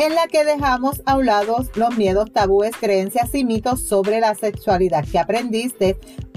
en la que dejamos a un lado los miedos, tabúes, creencias y mitos sobre la sexualidad que aprendiste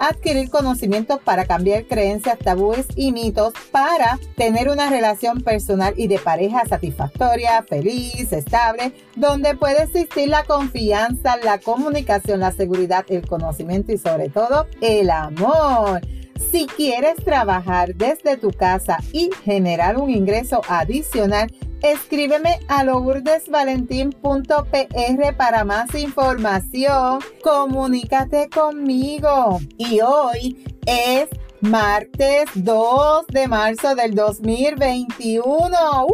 adquirir conocimientos para cambiar creencias, tabúes y mitos para tener una relación personal y de pareja satisfactoria, feliz, estable, donde puede existir la confianza, la comunicación, la seguridad, el conocimiento y sobre todo el amor. Si quieres trabajar desde tu casa y generar un ingreso adicional, escríbeme a lourdesvalentín.pr para más información. Comunícate conmigo. Y hoy es martes 2 de marzo del 2021.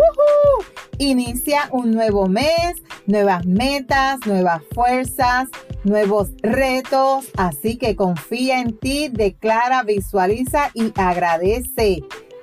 Inicia un nuevo mes, nuevas metas, nuevas fuerzas, nuevos retos. Así que confía en ti, declara, visualiza y agradece.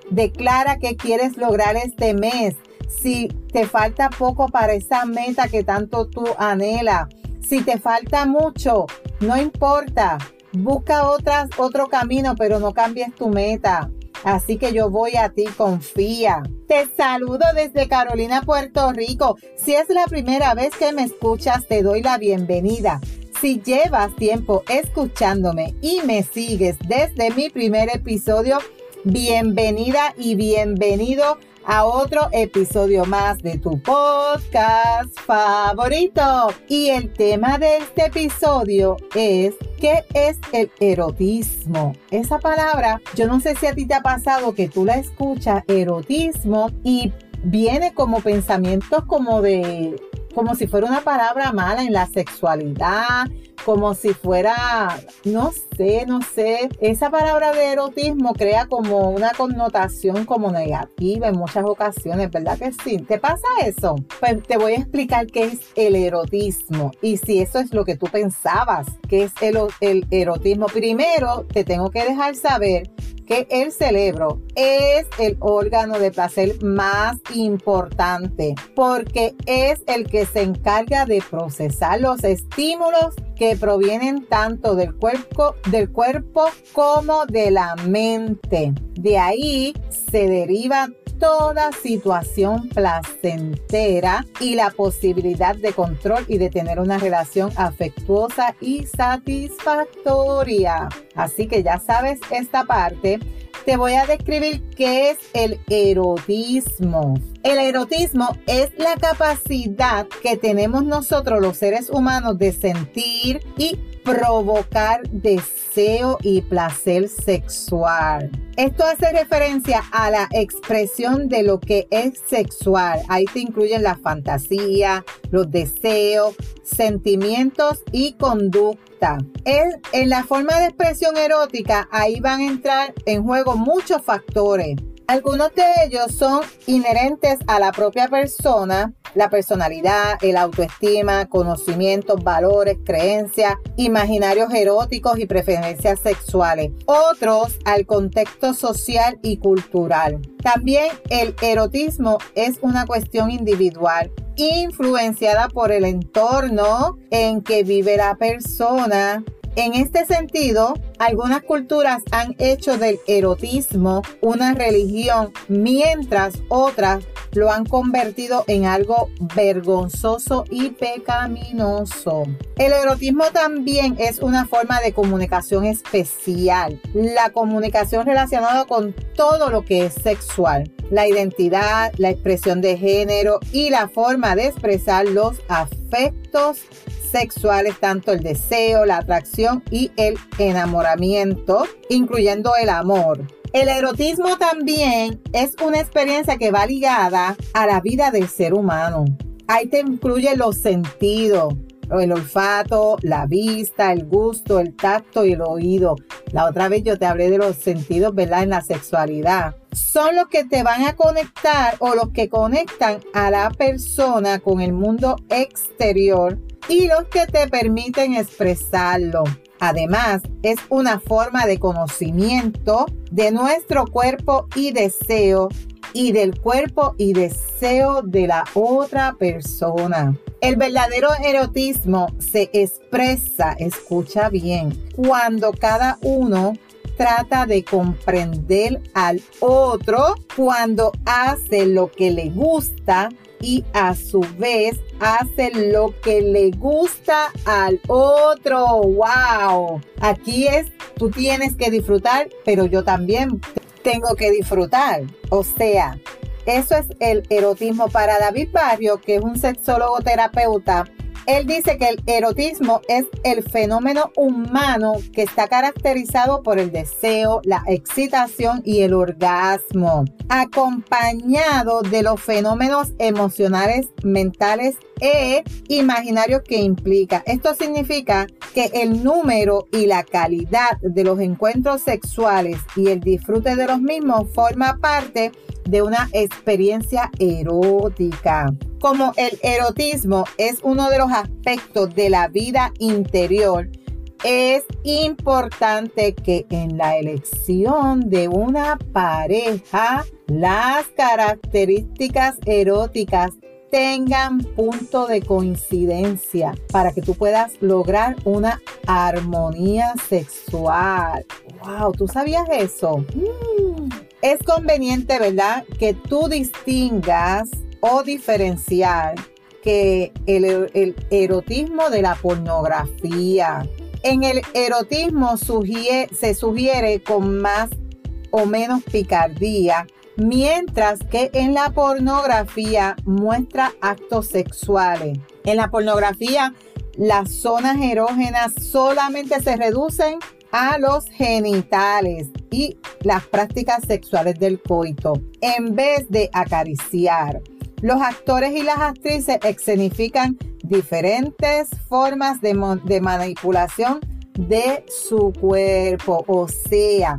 Declara que quieres lograr este mes si te falta poco para esa meta que tanto tú anhela, si te falta mucho, no importa, busca otro camino, pero no cambies tu meta. Así que yo voy a ti, confía. Te saludo desde Carolina, Puerto Rico. Si es la primera vez que me escuchas, te doy la bienvenida. Si llevas tiempo escuchándome y me sigues desde mi primer episodio, bienvenida y bienvenido a otro episodio más de tu podcast favorito. Y el tema de este episodio es ¿qué es el erotismo? Esa palabra, yo no sé si a ti te ha pasado que tú la escuchas, erotismo, y viene como pensamientos como de como si fuera una palabra mala en la sexualidad, como si fuera, no sé, no sé, esa palabra de erotismo crea como una connotación como negativa en muchas ocasiones, ¿verdad que sí? ¿Te pasa eso? Pues te voy a explicar qué es el erotismo y si eso es lo que tú pensabas que es el, el erotismo. Primero, te tengo que dejar saber que el cerebro es el órgano de placer más importante porque es el que se encarga de procesar los estímulos que provienen tanto del cuerpo, del cuerpo como de la mente. De ahí se deriva toda situación placentera y la posibilidad de control y de tener una relación afectuosa y satisfactoria. Así que ya sabes esta parte. Te voy a describir qué es el erotismo. El erotismo es la capacidad que tenemos nosotros los seres humanos de sentir y provocar deseo y placer sexual. Esto hace referencia a la expresión de lo que es sexual. Ahí te incluyen la fantasía, los deseos, sentimientos y conducta. en la forma de expresión erótica, ahí van a entrar en juego muchos factores. Algunos de ellos son inherentes a la propia persona, la personalidad, el autoestima, conocimientos, valores, creencias, imaginarios eróticos y preferencias sexuales. Otros al contexto social y cultural. También el erotismo es una cuestión individual influenciada por el entorno en que vive la persona, en este sentido, algunas culturas han hecho del erotismo una religión, mientras otras lo han convertido en algo vergonzoso y pecaminoso. El erotismo también es una forma de comunicación especial, la comunicación relacionada con todo lo que es sexual, la identidad, la expresión de género y la forma de expresar los afectos sexuales, tanto el deseo, la atracción y el enamoramiento, incluyendo el amor. El erotismo también es una experiencia que va ligada a la vida del ser humano. Ahí te incluye los sentidos, el olfato, la vista, el gusto, el tacto y el oído. La otra vez yo te hablé de los sentidos, ¿verdad? En la sexualidad. Son los que te van a conectar o los que conectan a la persona con el mundo exterior y los que te permiten expresarlo. Además, es una forma de conocimiento de nuestro cuerpo y deseo y del cuerpo y deseo de la otra persona. El verdadero erotismo se expresa, escucha bien, cuando cada uno trata de comprender al otro, cuando hace lo que le gusta y a su vez hace lo que le gusta al otro. ¡Wow! Aquí es, tú tienes que disfrutar, pero yo también tengo que disfrutar. O sea, eso es el erotismo para David Barrio, que es un sexólogo terapeuta él dice que el erotismo es el fenómeno humano que está caracterizado por el deseo, la excitación y el orgasmo, acompañado de los fenómenos emocionales, mentales e imaginarios que implica. Esto significa que el número y la calidad de los encuentros sexuales y el disfrute de los mismos forma parte de una experiencia erótica. Como el erotismo es uno de los aspectos de la vida interior, es importante que en la elección de una pareja las características eróticas tengan punto de coincidencia para que tú puedas lograr una armonía sexual. Wow, ¿tú sabías eso? Mm es conveniente, ¿verdad? Que tú distingas o diferenciar que el, erotismo de la pornografía. En el erotismo se sugiere con más o menos picardía, mientras que en la pornografía muestra actos sexuales. En la pornografía, las zonas erógenas solamente se reducen a los genitales y las prácticas sexuales del coito en vez de acariciar. Los actores y las actrices escenifican diferentes formas de, manipulación de su cuerpo, o sea,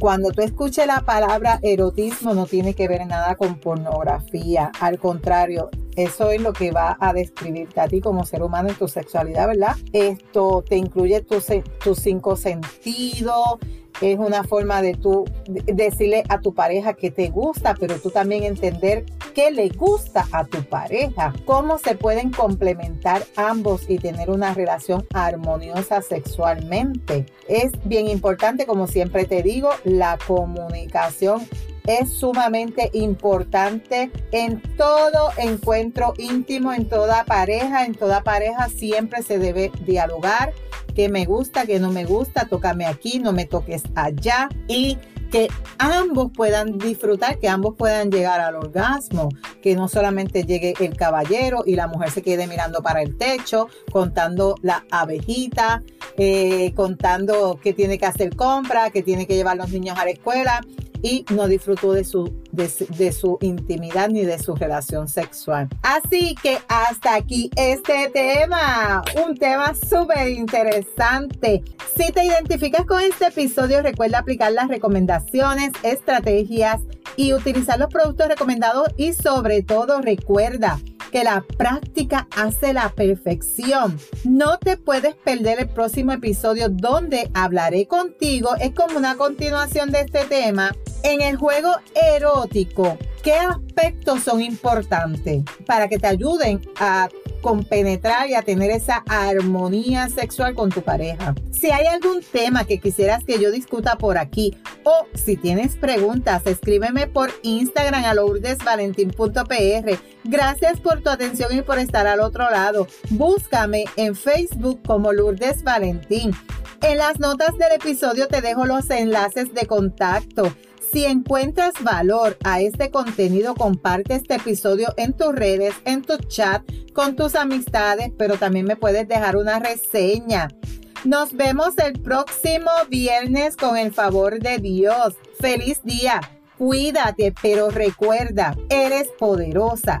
cuando tú escuches la palabra erotismo no tiene que ver nada con pornografía, al contrario, eso es lo que va a describirte a ti como ser humano en tu sexualidad, ¿verdad? Esto te incluye tus cinco sentidos, es una forma de tú decirle a tu pareja que te gusta, pero tú también entender qué le gusta a tu pareja, cómo se pueden complementar ambos y tener una relación armoniosa sexualmente. Es bien importante, como siempre te digo, la comunicación es sumamente importante en todo encuentro íntimo, en toda pareja, en toda pareja siempre se debe dialogar que me gusta, que no me gusta, tócame aquí, no me toques allá y que ambos puedan disfrutar, que ambos puedan llegar al orgasmo, que no solamente llegue el caballero y la mujer se quede mirando para el techo, contando la abejita, eh, contando que tiene que hacer compra, que tiene que llevar los niños a la escuela y no disfrutó de su, de, su intimidad ni de su relación sexual. Así que hasta aquí este tema, un tema súper interesante. Si te identificas con este episodio, recuerda aplicar las recomendaciones, estrategias y utilizar los productos recomendados y sobre todo recuerda que la práctica hace la perfección. No te puedes perder el próximo episodio donde hablaré contigo. Es como una continuación de este tema en el juego erótico, ¿qué aspectos son importantes para que te ayuden a compenetrar y a tener esa armonía sexual con tu pareja. Si hay algún tema que quisieras que yo discuta por aquí o si tienes preguntas, escríbeme por Instagram a lourdesvalentín.pr. Gracias por tu atención y por estar al otro lado. Búscame en Facebook como Lourdes Valentín. En las notas del episodio te dejo los enlaces de contacto. Si encuentras valor a este contenido, comparte este episodio en tus redes, en tu chat, con tus amistades, pero también me puedes dejar una reseña. Nos vemos el próximo viernes con el favor de Dios. Feliz día. Cuídate, pero recuerda, eres poderosa,